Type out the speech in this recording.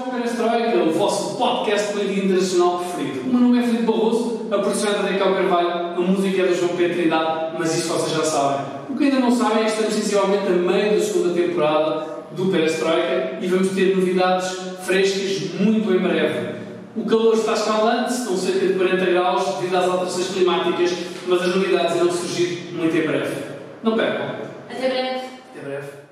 Então, ao Perestroika, é o vosso podcast político internacional preferido. O meu nome é Filipe Barroso, a produção é da Raquel Carvalho, a música é do João Pedro Trindade, mas isso vocês já sabem. O que ainda não sabem é que estamos essencialmente a meio da segunda temporada do Perestroika e vamos ter novidades frescas muito em breve. O calor está escaldante, estão cerca de 40 graus devido às alterações climáticas, mas as novidades irão surgir muito em breve. Não percam. Até breve. Até breve.